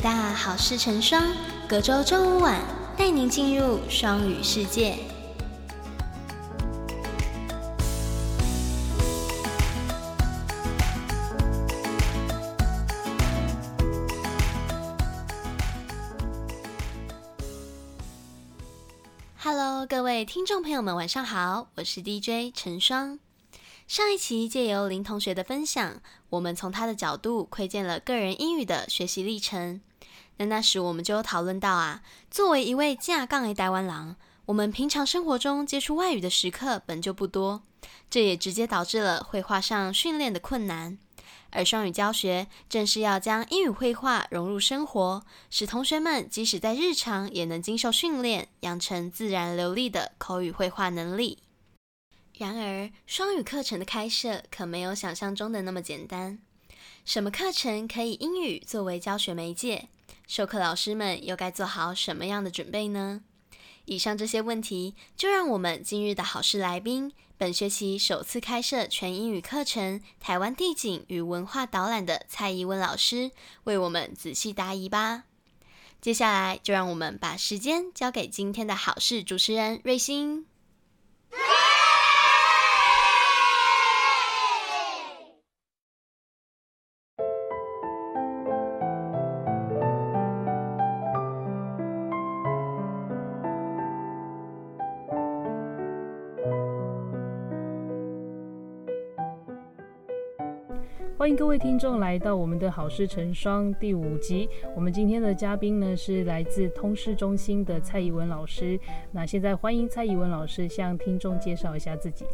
大好事成双，隔周周五晚带您进入双语世界。Hello，各位听众朋友们，晚上好，我是 DJ 陈双。上一期借由林同学的分享，我们从他的角度窥见了个人英语的学习历程。那那时我们就讨论到啊，作为一位架杠 A 台湾郎，我们平常生活中接触外语的时刻本就不多，这也直接导致了绘画上训练的困难。而双语教学正是要将英语绘画融入生活，使同学们即使在日常也能经受训练，养成自然流利的口语绘画能力。然而，双语课程的开设可没有想象中的那么简单。什么课程可以英语作为教学媒介？授课老师们又该做好什么样的准备呢？以上这些问题，就让我们今日的好事来宾，本学期首次开设全英语课程《台湾地景与文化导览》的蔡怡文老师，为我们仔细答疑吧。接下来，就让我们把时间交给今天的好事主持人瑞欣。欢迎各位听众来到我们的好事成双第五集。我们今天的嘉宾呢是来自通识中心的蔡怡文老师。那现在欢迎蔡怡文老师向听众介绍一下自己。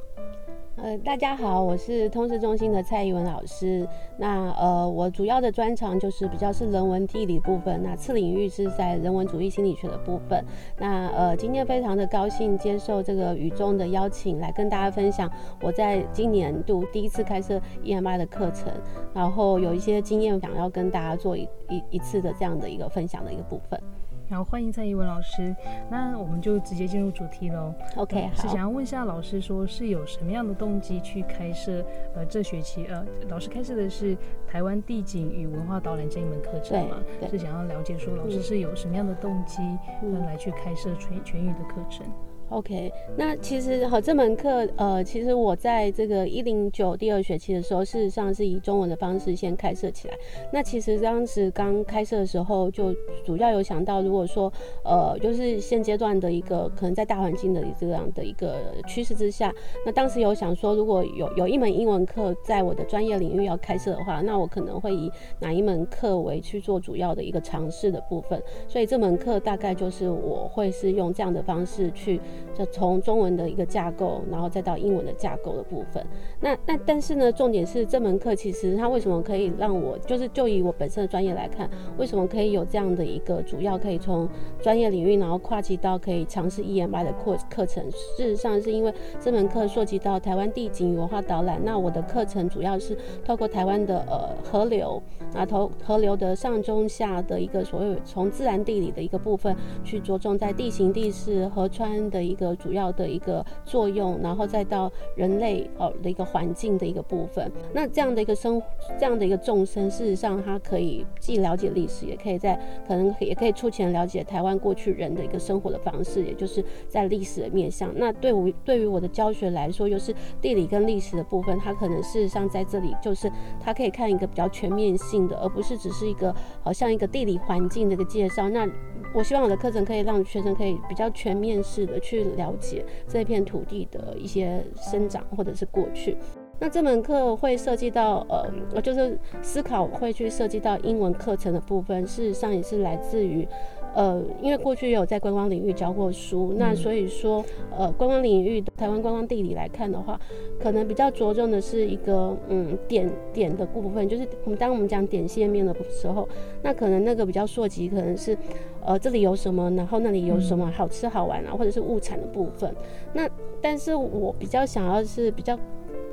呃，大家好，我是通识中心的蔡怡文老师。那呃，我主要的专长就是比较是人文地理部分，那次领域是在人文主义心理学的部分。那呃，今天非常的高兴接受这个宇中的邀请，来跟大家分享我在今年度第一次开设 EMI 的课程，然后有一些经验想要跟大家做一一一次的这样的一个分享的一个部分。然后欢迎蔡怡文老师，那我们就直接进入主题喽。OK，是想要问一下老师，说是有什么样的动机去开设呃这学期呃老师开设的是台湾地景与文化导览这一门课程嘛？是想要了解说老师是有什么样的动机嗯来去开设全全语的课程。OK，那其实好这门课，呃，其实我在这个一零九第二学期的时候，事实上是以中文的方式先开设起来。那其实当时刚开设的时候，就主要有想到，如果说，呃，就是现阶段的一个可能在大环境的这样的一个趋势之下，那当时有想说，如果有有一门英文课在我的专业领域要开设的话，那我可能会以哪一门课为去做主要的一个尝试的部分。所以这门课大概就是我会是用这样的方式去。就从中文的一个架构，然后再到英文的架构的部分。那那但是呢，重点是这门课其实它为什么可以让我，就是就以我本身的专业来看，为什么可以有这样的一个主要可以从专业领域，然后跨级到可以尝试 EMI 的课课程。事实上是因为这门课涉及到台湾地景与文化导览。那我的课程主要是透过台湾的呃河流，啊头河流的上中下的一个所谓从自然地理的一个部分，去着重在地形地势河川的一个主要的一个作用，然后再到人类哦的一个环境的一个部分。那这样的一个生，这样的一个众生，事实上它可以既了解历史，也可以在可能也可以出钱了解台湾过去人的一个生活的方式，也就是在历史的面向。那对我对于我的教学来说，又是地理跟历史的部分，它可能事实上在这里就是它可以看一个比较全面性的，而不是只是一个好像一个地理环境的一个介绍。那我希望我的课程可以让学生可以比较全面式的去去了解这片土地的一些生长或者是过去。那这门课会涉及到呃，就是思考会去涉及到英文课程的部分，事实上也是来自于。呃，因为过去也有在观光领域教过书，那所以说，呃，观光领域台湾观光地理来看的话，可能比较着重的是一个嗯点点的部分，就是我们当我们讲点线面的时候，那可能那个比较涉及可能是，呃，这里有什么，然后那里有什么好吃好玩啊，或者是物产的部分。那但是我比较想要是比较。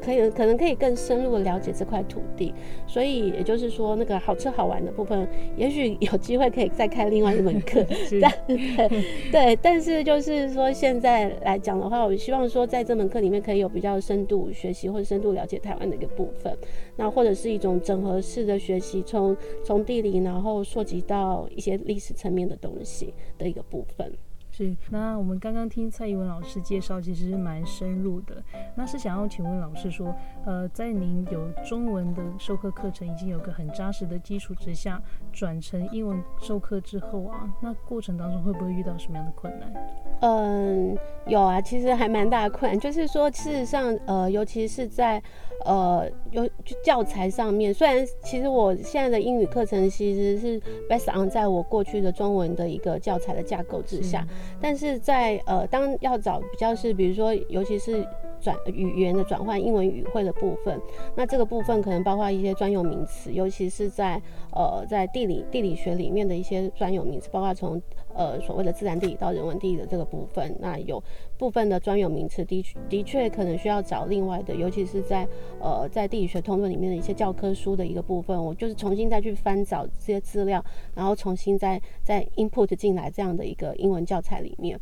可以可能可以更深入的了解这块土地。所以也就是说，那个好吃好玩的部分，也许有机会可以再开另外一门课。对对，但是就是说现在来讲的话，我希望说在这门课里面可以有比较深度学习或者深度了解台湾的一个部分，那或者是一种整合式的学习，从从地理然后溯及到一些历史层面的东西的一个部分。是，那我们刚刚听蔡依文老师介绍，其实是蛮深入的。那是想要请问老师说，呃，在您有中文的授课课程已经有个很扎实的基础之下，转成英文授课之后啊，那过程当中会不会遇到什么样的困难？嗯，有啊，其实还蛮大的困难，就是说，事实上，呃，尤其是在呃有教材上面，虽然其实我现在的英语课程其实是 based on 在我过去的中文的一个教材的架构之下。但是在呃，当要找比较是，比如说，尤其是转语言的转换，英文语汇的部分，那这个部分可能包括一些专有名词，尤其是在呃，在地理地理学里面的一些专有名词，包括从呃所谓的自然地理到人文地理的这个部分，那有部分的专有名词的的确可能需要找另外的，尤其是在呃在地理学通论里面的一些教科书的一个部分，我就是重新再去翻找这些资料，然后重新再再 input 进来这样的一个英文教材里面。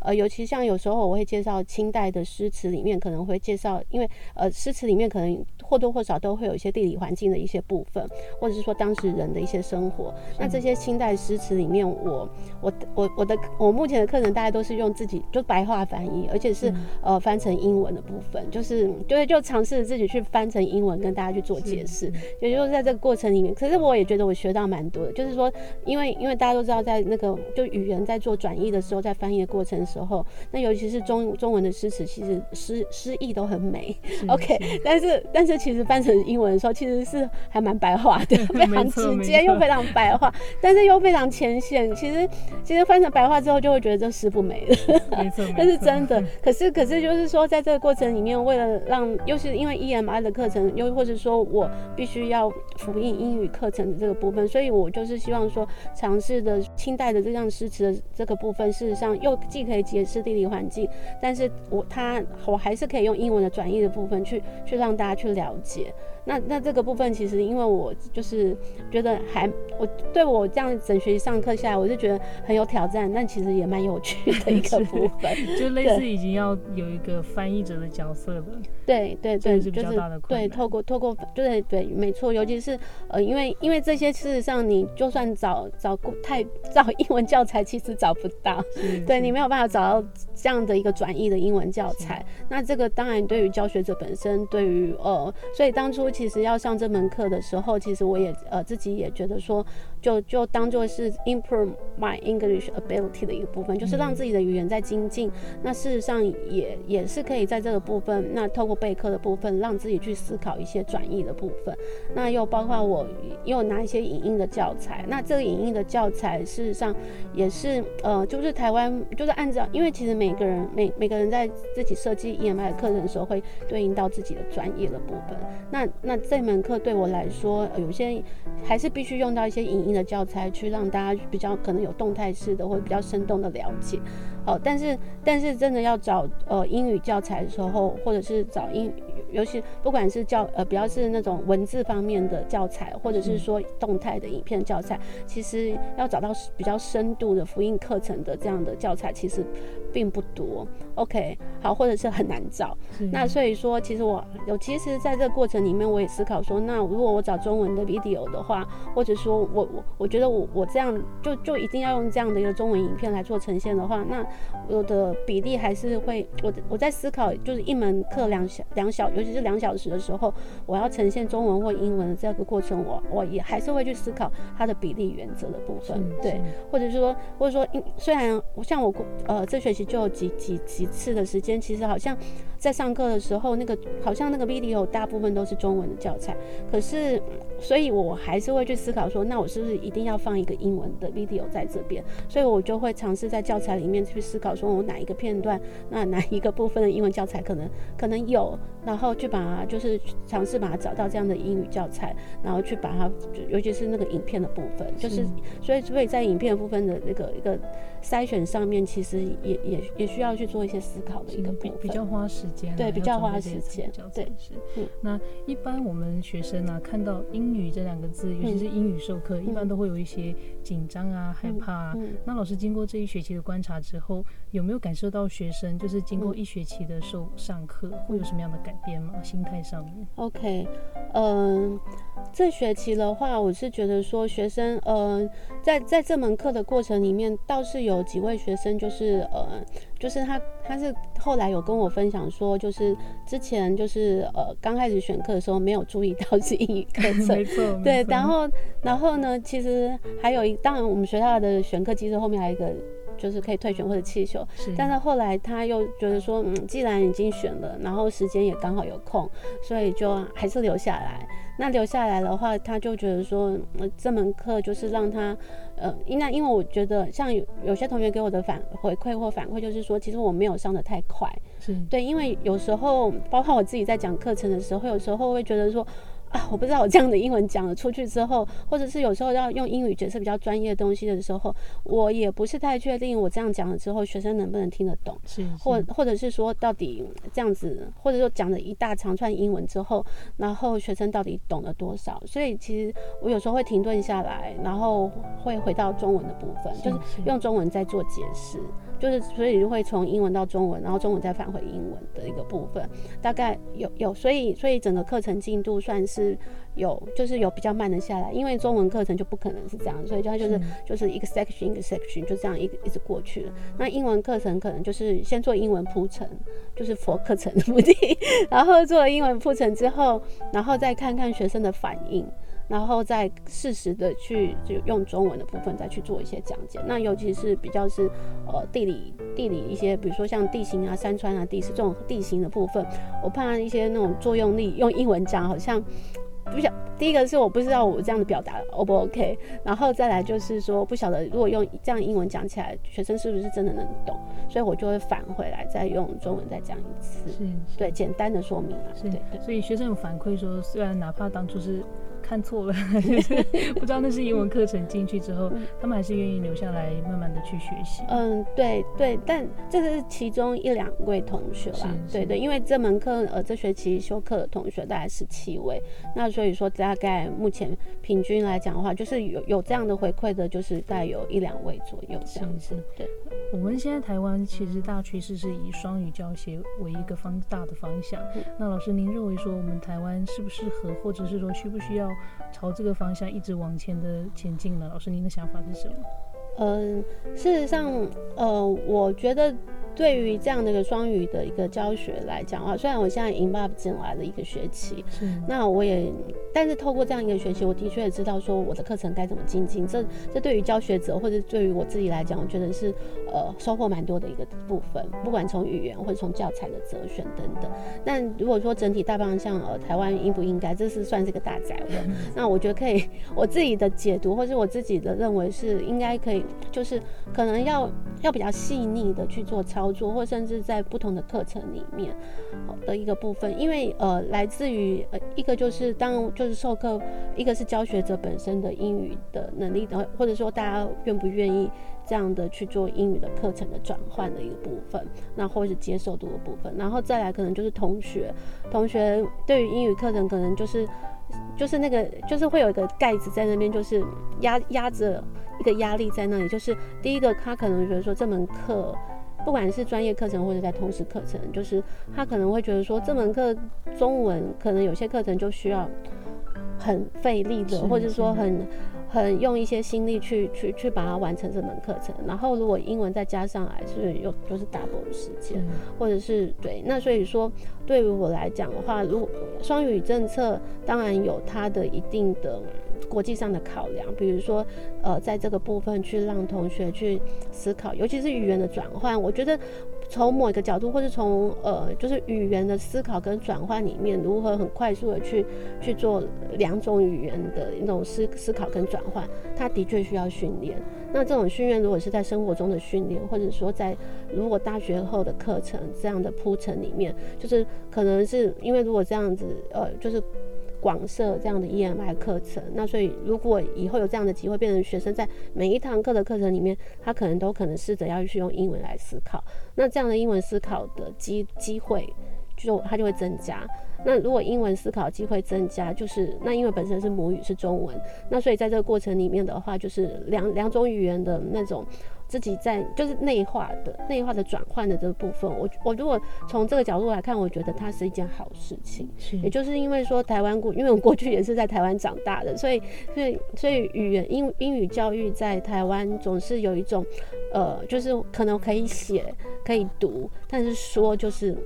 呃，尤其像有时候我会介绍清代的诗词里面，可能会介绍，因为呃诗词里面可能或多或少都会有一些地理环境的一些部分，或者是说当时人的一些生活。那这些清代诗词里面，我我我我的我目前的课程大家都是用自己就白话翻译，而且是呃翻成英文的部分，就是就是就尝试自己去翻成英文跟大家去做解释。也就是在这个过程里面，可是我也觉得我学到蛮多的，就是说因为因为大家都知道，在那个就语言在做转译的时候，在翻译的过程的。时候，那尤其是中中文的诗词，其实诗诗意都很美。OK，但是但是其实翻成英文的时候，其实是还蛮白话的，非常直接又非常白话，但是又非常浅显。其实其实翻成白话之后，就会觉得这师傅没了。没错，那 是真的。可是可是就是说，在这个过程里面，为了让又是因为 EMI 的课程，又或者说我必须要复印英语课程的这个部分，所以我就是希望说，尝试的清代的这样诗词的这个部分，事实上又既可以。解释地理环境，但是我他我还是可以用英文的转译的部分去去让大家去了了解。那那这个部分其实，因为我就是觉得还我对我这样整学期上课下来，我就觉得很有挑战，但其实也蛮有趣的 一个部分，就类似已经要有一个翻译者的角色了。对对对，是比较大的困难。对，透过透过，对对，没错，尤其是呃，因为因为这些事实上，你就算找找太找英文教材，其实找不到，对你没有办法找到这样的一个转译的英文教材。那这个当然对于教学者本身，对于呃，所以当初。其实要上这门课的时候，其实我也呃自己也觉得说，就就当做是 improve my English ability 的一个部分，就是让自己的语言在精进。那事实上也也是可以在这个部分，那透过备课的部分，让自己去思考一些转译的部分。那又包括我又拿一些影音的教材。那这个影音的教材事实上也是呃，就是台湾就是按照，因为其实每个人每每个人在自己设计 EMI 课程的时候，会对应到自己的专业的部分。那那这门课对我来说，有些还是必须用到一些影音的教材，去让大家比较可能有动态式的或者比较生动的了解。哦，但是但是真的要找呃英语教材的时候，或者是找英，尤其不管是教呃比较是那种文字方面的教材，或者是说动态的影片教材，其实要找到比较深度的福音课程的这样的教材，其实并不多。OK，好，或者是很难找。那所以说，其实我有，其实在这个过程里面，我也思考说，那如果我找中文的 video 的话，或者说我我我觉得我我这样就就一定要用这样的一个中文影片来做呈现的话，那我的比例还是会，我我在思考，就是一门课两小两小，尤其是两小时的时候，我要呈现中文或英文的这个过程，我我也还是会去思考它的比例原则的部分，对，或者是说，或者说，虽然像我呃这学期就有几几几。一次的时间，其实好像在上课的时候，那个好像那个 video 大部分都是中文的教材，可是，所以我还是会去思考说，那我是不是一定要放一个英文的 video 在这边？所以我就会尝试在教材里面去思考，说我哪一个片段，那哪一个部分的英文教材可能可能有，然后去把它就是尝试把它找到这样的英语教材，然后去把它，尤其是那个影片的部分，就是所以所以在影片部分的那个一个筛选上面，其实也也也需要去做一些。思考的一个比比较花时间，对，比较花时间，对，是。那一般我们学生呢，看到英语这两个字，尤其是英语授课，一般都会有一些紧张啊、害怕啊。那老师经过这一学期的观察之后，有没有感受到学生就是经过一学期的授上课，会有什么样的改变吗？心态上面？OK，嗯，这学期的话，我是觉得说学生，呃，在在这门课的过程里面，倒是有几位学生就是呃。就是他，他是后来有跟我分享说，就是之前就是呃刚开始选课的时候没有注意到是英语课 程，没错，对，然后然后呢，其实还有一，当然我们学校的选课机制后面还有一个就是可以退选或者弃修，但是后来他又觉得说，嗯，既然已经选了，然后时间也刚好有空，所以就还是留下来。那留下来的话，他就觉得说，这门课就是让他，呃，应该因为我觉得，像有有些同学给我的反回馈或反馈，就是说，其实我没有上的太快，是对，因为有时候，包括我自己在讲课程的时候，有时候会觉得说。啊，我不知道我这样的英文讲了出去之后，或者是有时候要用英语解释比较专业的东西的时候，我也不是太确定我这样讲了之后，学生能不能听得懂，是，或或者是说到底这样子，或者说讲了一大长串英文之后，然后学生到底懂了多少？所以其实我有时候会停顿下来，然后会回到中文的部分，就是用中文在做解释。就是，所以就会从英文到中文，然后中文再返回英文的一个部分，大概有有，所以所以整个课程进度算是有，就是有比较慢的下来，因为中文课程就不可能是这样，所以它就是就是一个 section 一个 section 就这样一一直过去了。那英文课程可能就是先做英文铺陈，就是佛课程的目的，然后做了英文铺陈之后，然后再看看学生的反应。然后再适时的去就用中文的部分再去做一些讲解，那尤其是比较是呃地理地理一些，比如说像地形啊、山川啊、地势这种地形的部分，我怕一些那种作用力用英文讲好像不晓。第一个是我不知道我这样的表达 O 不 OK，然后再来就是说不晓得如果用这样英文讲起来，学生是不是真的能懂，所以我就会返回来再用中文再讲一次，是，对，简单的说明啊，对对。所以学生有反馈说，虽然哪怕当初是。看错了，不知道那是英文课程进去之后，他们还是愿意留下来，慢慢的去学习。嗯，对对，但这是其中一两位同学啦，对对，因为这门课呃这学期修课的同学大概十七位，那所以说大概目前平均来讲的话，就是有有这样的回馈的，就是大概有一两位左右这样子。对，我们现在台湾其实大趋势是以双语教学为一个方大的方向。那老师您认为说我们台湾适不适合，或者是说需不需要？朝这个方向一直往前的前进了，老师您的想法是什么？嗯，事实上，呃，我觉得。对于这样的一个双语的一个教学来讲的话，虽然我现在 involve 进来了一个学期，那我也，但是透过这样一个学期，我的确也知道说我的课程该怎么精进。这这对于教学者或者对于我自己来讲，我觉得是呃收获蛮多的一个部分。不管从语言或者从教材的择选等等。但如果说整体大方向，呃，台湾应不应该，这是算是个大宅问。那我觉得可以，我自己的解读或者我自己的认为是应该可以，就是可能要要比较细腻的去做操。操作，或甚至在不同的课程里面的一个部分，因为呃，来自于呃一个就是当就是授课，一个是教学者本身的英语的能力的，或者说大家愿不愿意这样的去做英语的课程的转换的一个部分，那或是接受度的部分，然后再来可能就是同学，同学对于英语课程可能就是就是那个就是会有一个盖子在那边，就是压压着一个压力在那里，就是第一个他可能觉得说这门课。不管是专业课程或者在通识课程，就是他可能会觉得说这门课中文可能有些课程就需要很费力的，或者说很很用一些心力去去去把它完成这门课程。然后如果英文再加上来，所以又就是 double 时间，或者是对。那所以说对于我来讲的话，如果双语政策当然有它的一定的。国际上的考量，比如说，呃，在这个部分去让同学去思考，尤其是语言的转换，我觉得从某一个角度，或是从呃，就是语言的思考跟转换里面，如何很快速的去去做两种语言的一种思思考跟转换，它的确需要训练。那这种训练，如果是在生活中的训练，或者说在如果大学后的课程这样的铺陈里面，就是可能是因为如果这样子，呃，就是。广设这样的 EMI 课程，那所以如果以后有这样的机会，变成学生在每一堂课的课程里面，他可能都可能试着要去用英文来思考。那这样的英文思考的机机会，就它就会增加。那如果英文思考机会增加，就是那因为本身是母语是中文，那所以在这个过程里面的话，就是两两种语言的那种。自己在就是内化的内化的转换的这个部分，我我如果从这个角度来看，我觉得它是一件好事情。是，也就是因为说台湾过，因为我过去也是在台湾长大的，所以所以所以语言英英语教育在台湾总是有一种，呃，就是可能可以写可以读，但是说就是。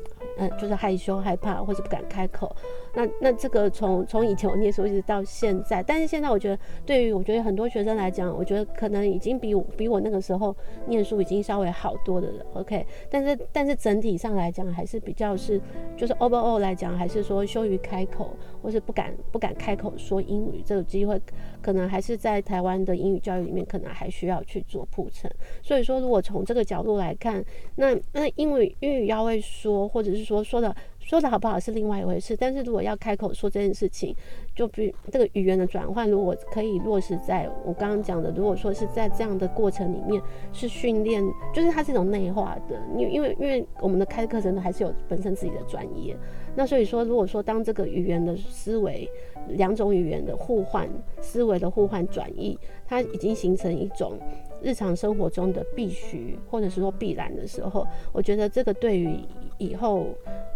嗯，就是害羞、害怕，或者不敢开口。那那这个从从以前我念书一直到现在，但是现在我觉得，对于我觉得很多学生来讲，我觉得可能已经比我比我那个时候念书已经稍微好多的了。OK，但是但是整体上来讲，还是比较是就是 overall 来讲，还是说羞于开口，或是不敢不敢开口说英语，这个机会可能还是在台湾的英语教育里面，可能还需要去做铺陈。所以说，如果从这个角度来看，那那英语英语要会说，或者是说说的说的好不好是另外一回事，但是如果要开口说这件事情，就比这个语言的转换，如果可以落实在我刚刚讲的，如果说是在这样的过程里面是训练，就是它是一种内化的，因因为因为我们的开课程呢还是有本身自己的专业，那所以说如果说当这个语言的思维，两种语言的互换思维的互换转移，它已经形成一种。日常生活中的必须，或者是说必然的时候，我觉得这个对于以后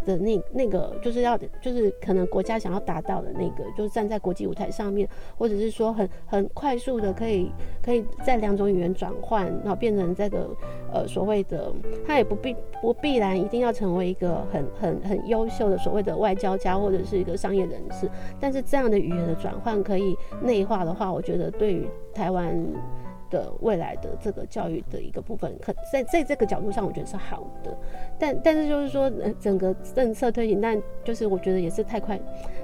的那那个，就是要就是可能国家想要达到的那个，就是站在国际舞台上面，或者是说很很快速的可以可以在两种语言转换，然后变成这个呃所谓的，他也不必不必然一定要成为一个很很很优秀的所谓的外交家或者是一个商业人士，但是这样的语言的转换可以内化的话，我觉得对于台湾。的未来的这个教育的一个部分，可在在这个角度上，我觉得是好的。但但是就是说，整个政策推行，但就是我觉得也是太快，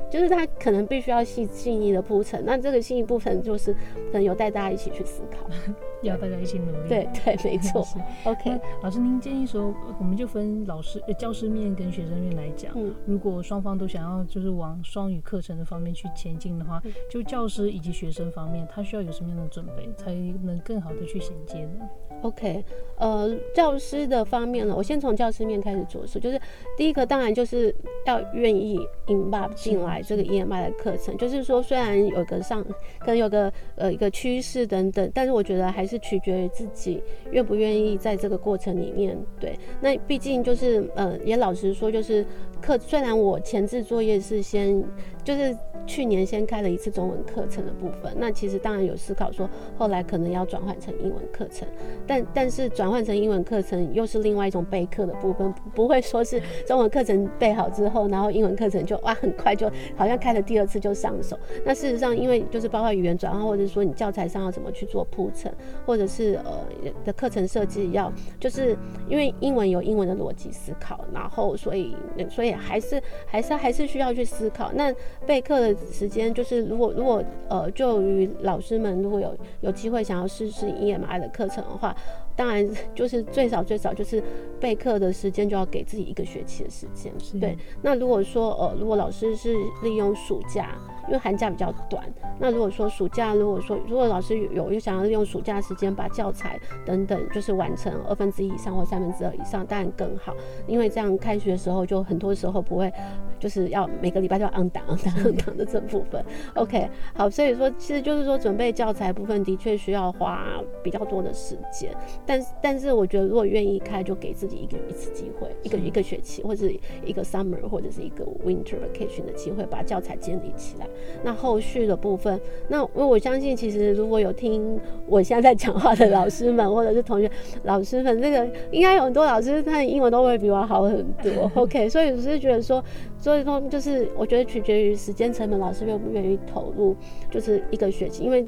就是他可能必须要细细腻的铺陈。那这个细腻部分，就是可能有待大家一起去思考。要大家一起努力。对对，没 错。OK，老师，您建议说，我们就分老师、教师面跟学生面来讲。嗯。如果双方都想要就是往双语课程的方面去前进的话，就教师以及学生方面，他需要有什么样的准备，才能更好的去衔接呢？OK，呃，教师的方面呢，我先从教师面开始着手。就是第一个，当然就是要愿意 invite 进来这个 EMI 的课程。就是说，虽然有个上，可能有个呃一个趋势等等，但是我觉得还是取决于自己愿不愿意在这个过程里面。对，那毕竟就是呃，也老实说，就是课虽然我前置作业是先。就是去年先开了一次中文课程的部分，那其实当然有思考说，后来可能要转换成英文课程，但但是转换成英文课程又是另外一种备课的部分，不会说是中文课程备好之后，然后英文课程就哇很快就好像开了第二次就上手。那事实上，因为就是包括语言转换，或者说你教材上要怎么去做铺陈，或者是呃的课程设计要，就是因为英文有英文的逻辑思考，然后所以所以还是还是还是需要去思考那。备课的时间就是，如果如果呃，就于老师们如果有有机会想要试试 EMI 的课程的话。当然，就是最少最少就是备课的时间就要给自己一个学期的时间。对，那如果说呃，如果老师是利用暑假，因为寒假比较短，那如果说暑假，如果说如果老师有有想要利用暑假时间把教材等等就是完成二分之一以上或三分之二以上，当然更好，因为这样开学的时候就很多时候不会就是要每个礼拜都要按档按档按档的这部分。OK，好，所以说其实就是说准备教材部分的确需要花比较多的时间。但但是我觉得，如果愿意开，就给自己一个一次机会，一个一个学期，或者一个 summer，或者是一个 winter vacation 的机会，把教材建立起来。那后续的部分，那因为我相信，其实如果有听我现在在讲话的老师们，或者是同学老师们，这个应该有很多老师，他的英文都会比我好很多。OK，所以我是觉得说，所以说就是我觉得取决于时间成本，老师愿不愿意投入，就是一个学期，因为。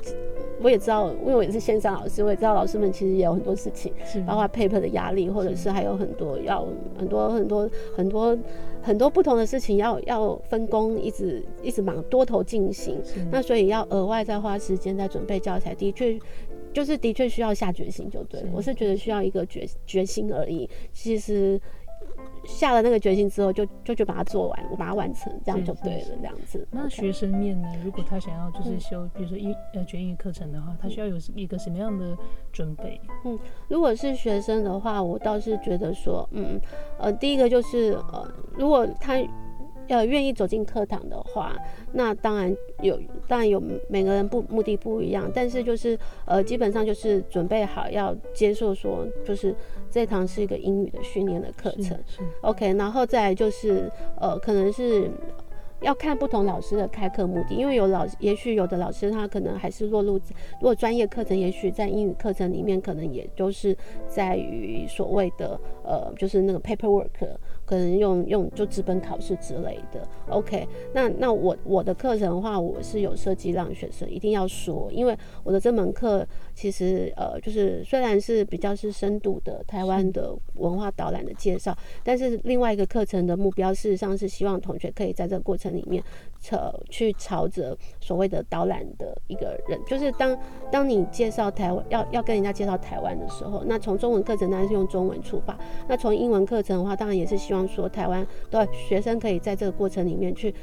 我也知道，因为我也是线上老师，我也知道老师们其实也有很多事情，包括 paper 的压力，或者是还有很多要很多很多很多很多不同的事情要要分工，一直一直忙多头进行。那所以要额外再花时间在准备教材，的确就是的确需要下决心，就对我是觉得需要一个决决心而已。其实。下了那个决心之后，就就就把它做完，我把它完成，这样就对了，这样子。那学生面呢？如果他想要就是修，比如说英呃全英语课程的话，他需要有一个什么样的准备？嗯，如果是学生的话，我倒是觉得说，嗯呃，第一个就是呃，如果他。要愿意走进课堂的话，那当然有，当然有每个人不目的不一样，但是就是呃，基本上就是准备好要接受说，就是这堂是一个英语的训练的课程，OK，然后再就是呃，可能是。要看不同老师的开课目的，因为有老，也许有的老师他可能还是落入，如果专业课程，也许在英语课程里面，可能也都是在于所谓的呃，就是那个 paperwork，可能用用就资本考试之类的。OK，那那我我的课程的话，我是有设计让学生一定要说，因为我的这门课其实呃，就是虽然是比较是深度的台湾的文化导览的介绍，但是另外一个课程的目标，事实上是希望同学可以在这个过程。里面朝去朝着所谓的导览的一个人，就是当当你介绍台湾要要跟人家介绍台湾的时候，那从中文课程当然是用中文出发，那从英文课程的话，当然也是希望说台湾的学生可以在这个过程里面去。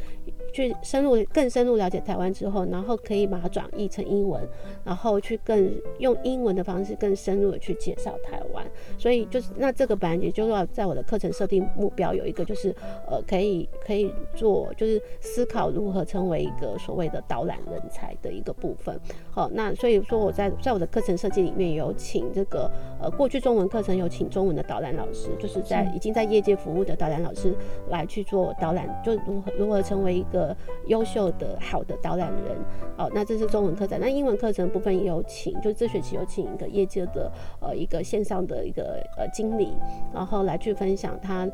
去深入更深入了解台湾之后，然后可以把它转译成英文，然后去更用英文的方式更深入的去介绍台湾。所以就是那这个本来也就是要在我的课程设定目标有一个就是呃可以可以做就是思考如何成为一个所谓的导览人才的一个部分。好，那所以说我在在我的课程设计里面有请这个呃过去中文课程有请中文的导览老师，就是在已经在业界服务的导览老师来去做导览，就如何如何成为一个。个优秀的好的导览人，哦，那这是中文课程。那英文课程部分也有请，就这学期有请一个业界的呃一个线上的一个呃经理，然后来去分享他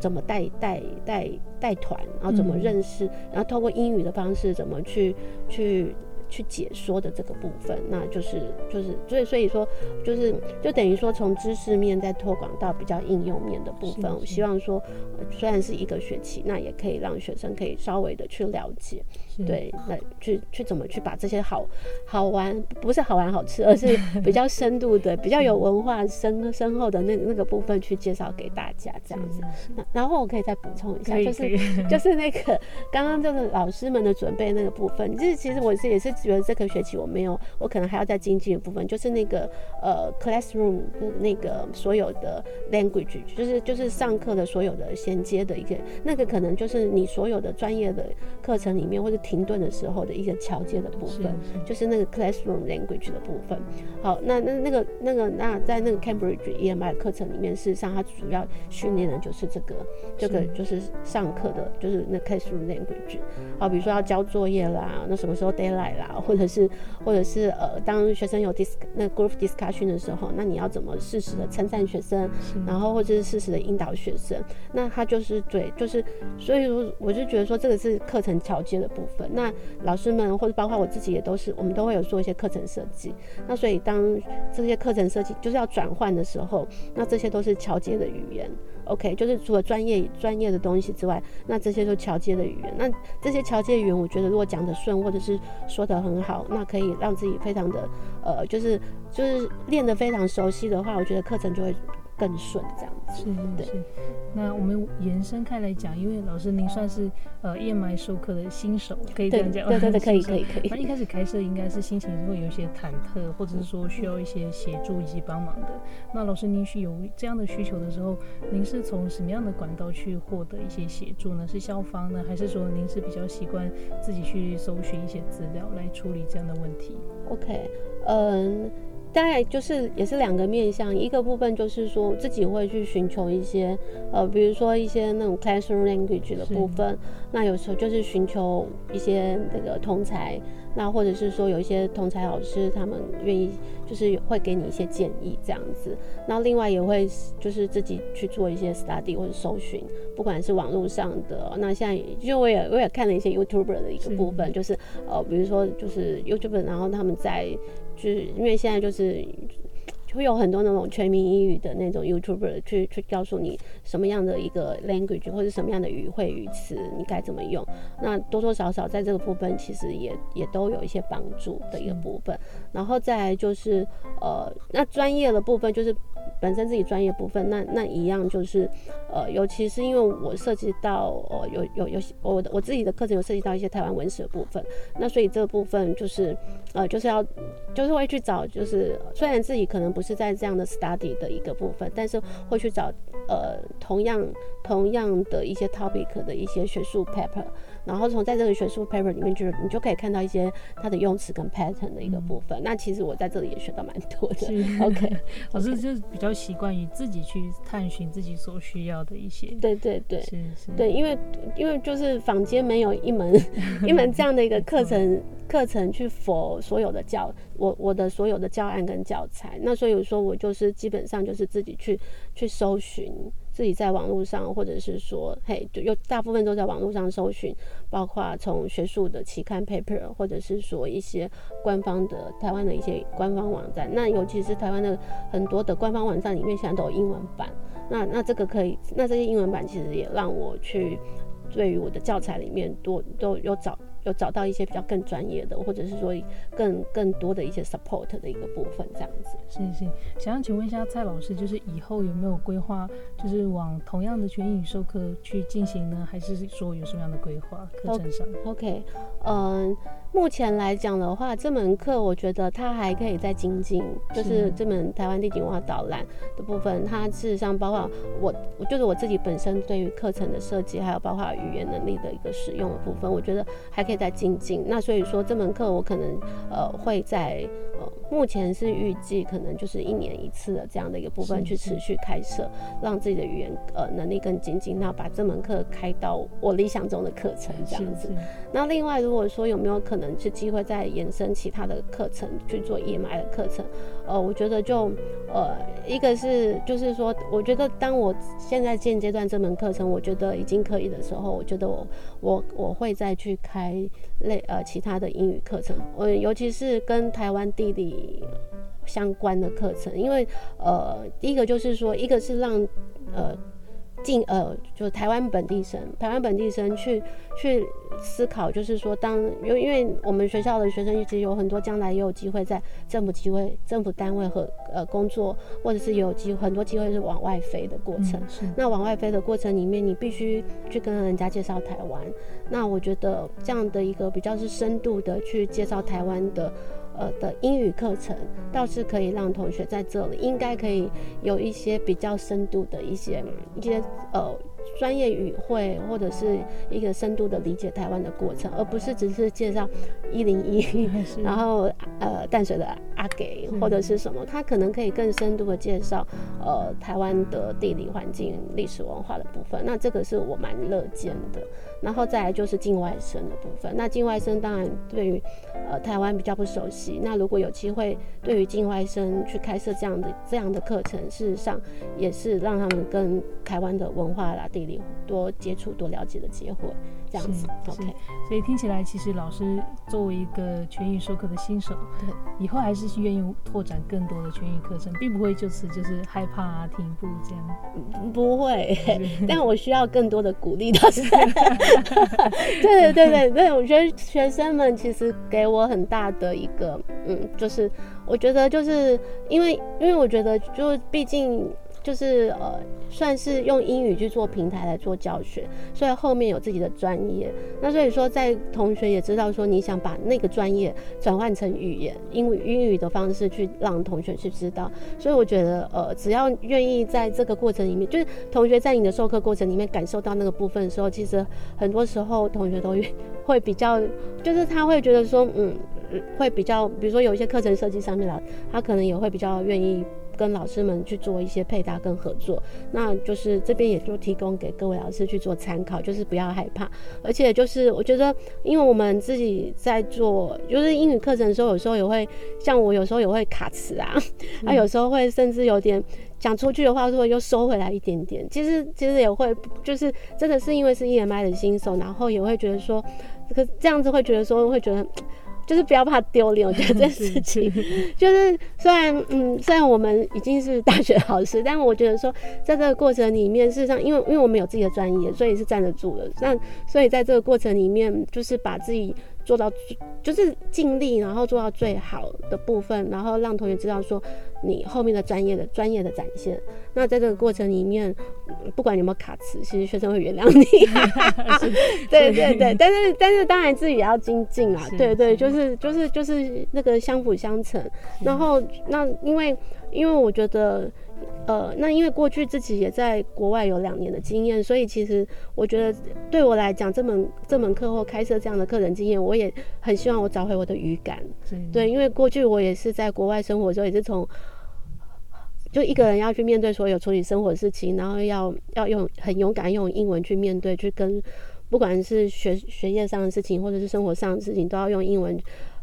怎么带带带带团，然后怎么认识，然后通过英语的方式怎么去去。去解说的这个部分，那就是就是所以所以说就是就等于说从知识面再拓广到比较应用面的部分。我希望说虽然是一个学期，那也可以让学生可以稍微的去了解，对，那去去怎么去把这些好好玩不是好玩好吃，而是比较深度的、比较有文化深深厚的那那个部分去介绍给大家这样子。那然后我可以再补充一下，就是就是那个刚刚就是老师们的准备那个部分，就是其实我是也是。觉得这个学期我没有，我可能还要再精进的部分，就是那个呃，classroom 那个所有的 language，就是就是上课的所有的衔接的一个，那个可能就是你所有的专业的课程里面或者停顿的时候的一个桥接的部分，就是那个 classroom language 的部分。好，那那那个那个那在那个 Cambridge EMI 课程里面，事实上它主要训练的就是这个这个就是上课的，就是那 classroom language。好，比如说要交作业啦，那什么时候 deadline 啦。或者是，或者是呃，当学生有 dis 那 group discussion 的时候，那你要怎么适时的称赞学生，然后或者是适时的引导学生？那他就是对，就是，所以说我就觉得说这个是课程桥接的部分。那老师们或者包括我自己也都是，我们都会有做一些课程设计。那所以当这些课程设计就是要转换的时候，那这些都是桥接的语言。OK，就是除了专业专业的东西之外，那这些都桥接的语言。那这些桥接语言，我觉得如果讲得顺，或者是说得很好，那可以让自己非常的呃，就是就是练得非常熟悉的话，我觉得课程就会。更顺这样子，是是。那我们延伸开来讲，因为老师您算是呃 EMI 授课的新手，可以这样讲，对对对，可以可以可以。那一开始开设应该是心情会有一些忐忑，或者是说需要一些协助以及帮忙的。那老师您是有这样的需求的时候，您是从什么样的管道去获得一些协助呢？是校方呢，还是说您是比较习惯自己去搜寻一些资料来处理这样的问题？OK，嗯。大概就是也是两个面向，一个部分就是说自己会去寻求一些，呃，比如说一些那种 classroom language 的部分，那有时候就是寻求一些那个同才，那或者是说有一些同才老师他们愿意就是会给你一些建议这样子，那另外也会就是自己去做一些 study 或者搜寻，不管是网络上的，那现在就我也我也看了一些 YouTuber 的一个部分，就是呃，比如说就是 YouTuber，然后他们在。就是因为现在就是就会有很多那种全民英语的那种 YouTuber 去去告诉你什么样的一个 language 或者什么样的语汇语词你该怎么用，那多多少少在这个部分其实也也都有一些帮助的一个部分。然后再来就是呃，那专业的部分就是本身自己专业部分，那那一样就是，呃，尤其是因为我涉及到呃有有有些我我自己的课程有涉及到一些台湾文史的部分，那所以这部分就是呃就是要就是会去找，就是虽然自己可能不是在这样的 study 的一个部分，但是会去找呃同样同样的一些 topic 的一些学术 paper。然后从在这个学术 paper 里面，就是你就可以看到一些它的用词跟 pattern 的一个部分。那其实我在这里也学到蛮多的。OK，我是就是比较习惯于自己去探寻自己所需要的一些。对对对，是是。对，因为因为就是坊间没有一门一门这样的一个课程课程去否所有的教我我的所有的教案跟教材。那所以说我就是基本上就是自己去去搜寻。自己在网络上，或者是说，嘿，就有大部分都在网络上搜寻，包括从学术的期刊 paper，或者是说一些官方的台湾的一些官方网站。那尤其是台湾的很多的官方网站里面，现在都有英文版。那那这个可以，那这些英文版其实也让我去对于我的教材里面多都有找。有找到一些比较更专业的，或者是说更更多的一些 support 的一个部分，这样子。是是，想要请问一下蔡老师，就是以后有没有规划，就是往同样的全英语授课去进行呢？还是说有什么样的规划课程上？OK，嗯。目前来讲的话，这门课我觉得它还可以再精进，就是这门台湾地景文化导览的部分，它事实上包括我，就是我自己本身对于课程的设计，还有包括语言能力的一个使用的部分，我觉得还可以在精进。那所以说这门课我可能呃会在呃目前是预计可能就是一年一次的这样的一个部分去持续开设，让自己的语言呃能力更精进，那把这门课开到我理想中的课程这样子。那另外如果说有没有可能？是机会再延伸其他的课程去做 EMI 的课程，呃，我觉得就呃，一个是就是说，我觉得当我现在现阶段这门课程，我觉得已经可以的时候，我觉得我我我会再去开类呃其他的英语课程，我尤其是跟台湾地理相关的课程，因为呃，第一个就是说，一个是让呃。进呃，就台湾本地生，台湾本地生去去思考，就是说，当因为因为我们学校的学生其实有很多将来也有机会在政府机会、政府单位和呃工作，或者是有机很多机会是往外飞的过程。那往外飞的过程里面，你必须去跟人家介绍台湾。那我觉得这样的一个比较是深度的去介绍台湾的。呃的英语课程倒是可以让同学在这里应该可以有一些比较深度的一些一些呃专业语汇或者是一个深度的理解台湾的过程，而不是只是介绍一零一，然后呃淡水的阿给或者是什么，他可能可以更深度的介绍呃台湾的地理环境、历史文化的部分。那这个是我蛮乐见的。然后再来就是境外生的部分。那境外生当然对于呃台湾比较不熟悉。那如果有机会对于境外生去开设这样的这样的课程，事实上也是让他们跟台湾的文化啦、地理多接触、多了解的机会。这样子，OK。所以听起来，其实老师作为一个全语授课的新手，对，以后还是愿意拓展更多的全语课程，并不会就此就是害怕啊、停步这样。不会，但我需要更多的鼓励，老师。对对对对对，我觉得学生们其实给我很大的一个，嗯，就是我觉得就是因为因为我觉得就毕竟。就是呃，算是用英语去做平台来做教学，所以后面有自己的专业。那所以说，在同学也知道说，你想把那个专业转换成语言，英语英语的方式去让同学去知道。所以我觉得，呃，只要愿意在这个过程里面，就是同学在你的授课过程里面感受到那个部分的时候，其实很多时候同学都会 比较，就是他会觉得说，嗯，会比较，比如说有一些课程设计上面的，他可能也会比较愿意。跟老师们去做一些配搭跟合作，那就是这边也就提供给各位老师去做参考，就是不要害怕，而且就是我觉得，因为我们自己在做就是英语课程的时候，有时候也会像我有时候也会卡词啊，啊有时候会甚至有点讲出去的话，说又收回来一点点，其实其实也会就是真的是因为是 EMI 的新手，然后也会觉得说这个这样子会觉得说会觉得。就是不要怕丢脸，我觉得这事情 就是虽然嗯，虽然我们已经是大学老师，但我觉得说在这个过程里面，事实上因为因为我们有自己的专业，所以是站得住的。那所以在这个过程里面，就是把自己做到，就是尽力，然后做到最好的部分，然后让同学知道说你后面的专业的专业的展现。那在这个过程里面，不管有没有卡词，其实学生会原谅你。对对对，但是但是当然自己也要精进啊。对对，就是就是就是那个相辅相成。然后那因为因为我觉得。呃，那因为过去自己也在国外有两年的经验，所以其实我觉得对我来讲，这门这门课或开设这样的课程经验，我也很希望我找回我的语感。对，因为过去我也是在国外生活的时候，也是从就一个人要去面对所有处理生活的事情，然后要要用很勇敢用英文去面对，去跟不管是学学业上的事情，或者是生活上的事情，都要用英文。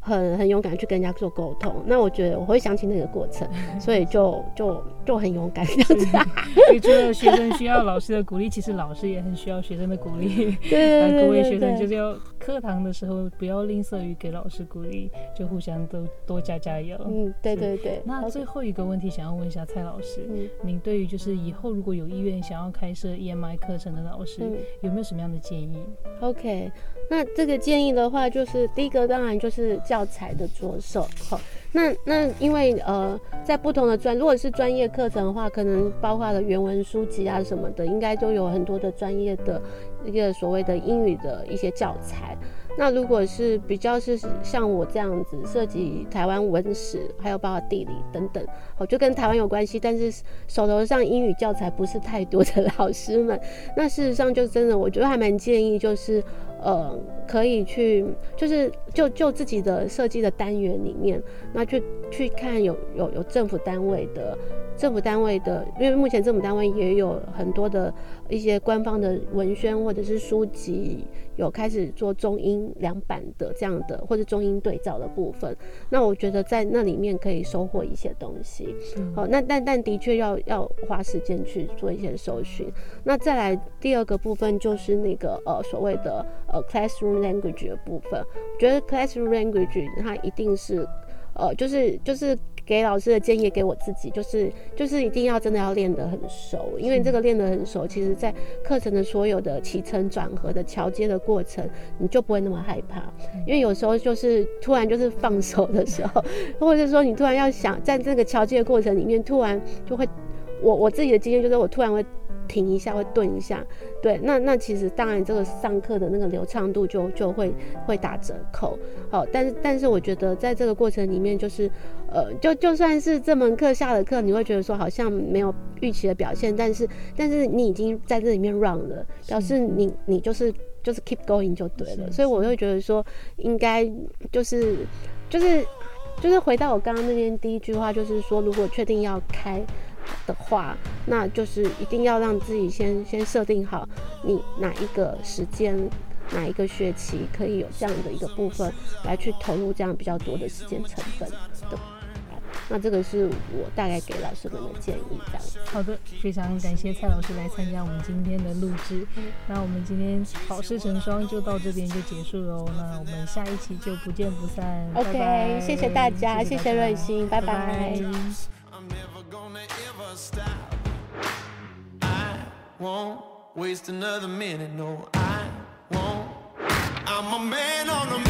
很很勇敢去跟人家做沟通，那我觉得我会想起那个过程，所以就就就很勇敢这样子。除了学生需要老师的鼓励，其实老师也很需要学生的鼓励。对对对各位学生就是要课堂的时候不要吝啬于给老师鼓励，就互相都多加加油。嗯，对对对。那最后一个问题想要问一下蔡老师，您对于就是以后如果有意愿想要开设 EMI 课程的老师，有没有什么样的建议？OK。那这个建议的话，就是第一个当然就是教材的着手。好，那那因为呃，在不同的专，如果是专业课程的话，可能包括了原文书籍啊什么的，应该都有很多的专业的一个所谓的英语的一些教材。那如果是比较是像我这样子涉及台湾文史，还有包括地理等等，哦，就跟台湾有关系，但是手头上英语教材不是太多的 老师们，那事实上就真的，我觉得还蛮建议就是。呃，可以去，就是就就自己的设计的单元里面，那去去看有有有政府单位的。政府单位的，因为目前政府单位也有很多的一些官方的文宣或者是书籍，有开始做中英两版的这样的，或者中英对照的部分。那我觉得在那里面可以收获一些东西。好，那但但的确要要花时间去做一些搜寻。那再来第二个部分就是那个呃所谓的呃 classroom language 的部分。我觉得 classroom language 它一定是呃就是就是。给老师的建议，给我自己，就是就是一定要真的要练得很熟，因为这个练得很熟，其实在课程的所有的起承转合的桥接的过程，你就不会那么害怕。因为有时候就是突然就是放手的时候，或者是说你突然要想在这个桥接的过程里面，突然就会，我我自己的经验就是我突然会。停一下，会顿一下，对，那那其实当然这个上课的那个流畅度就就会会打折扣，好，但是但是我觉得在这个过程里面，就是呃，就就算是这门课下了课，你会觉得说好像没有预期的表现，但是但是你已经在这里面 run 了，表示你你就是就是 keep going 就对了，所以我会觉得说应该就是就是就是回到我刚刚那边第一句话，就是说如果确定要开。的话，那就是一定要让自己先先设定好，你哪一个时间，哪一个学期可以有这样的一个部分来去投入这样比较多的时间成本的。那这个是我大概给老师们的建议，这样。好的，非常感谢蔡老师来参加我们今天的录制。那我们今天好事成双就到这边就结束喽。那我们下一期就不见不散。OK，谢谢大家，谢谢瑞鑫，拜拜。Stop. I won't waste another minute, no, I won't. I'm a man on a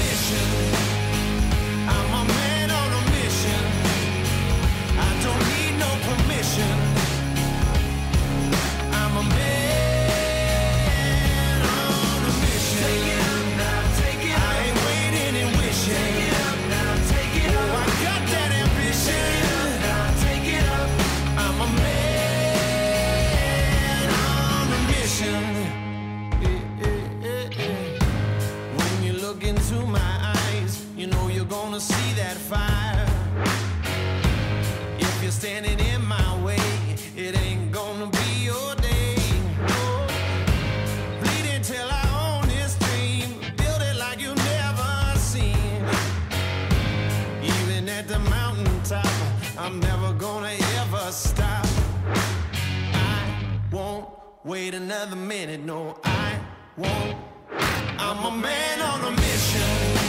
standing in my way. It ain't gonna be your day. Bleeding till I own this dream. Build it like you never seen. Even at the mountaintop, I'm never gonna ever stop. I won't wait another minute. No, I won't. I'm a man on a mission.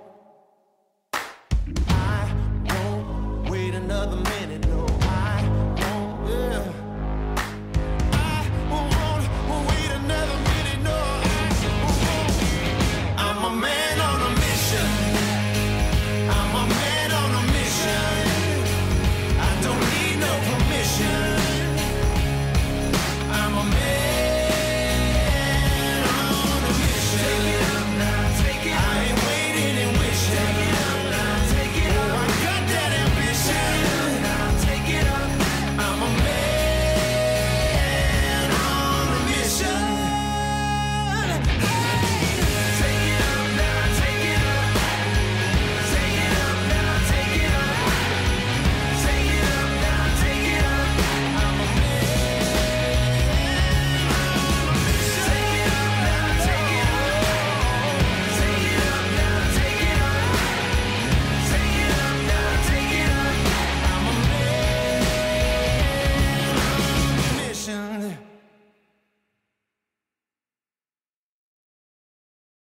another man.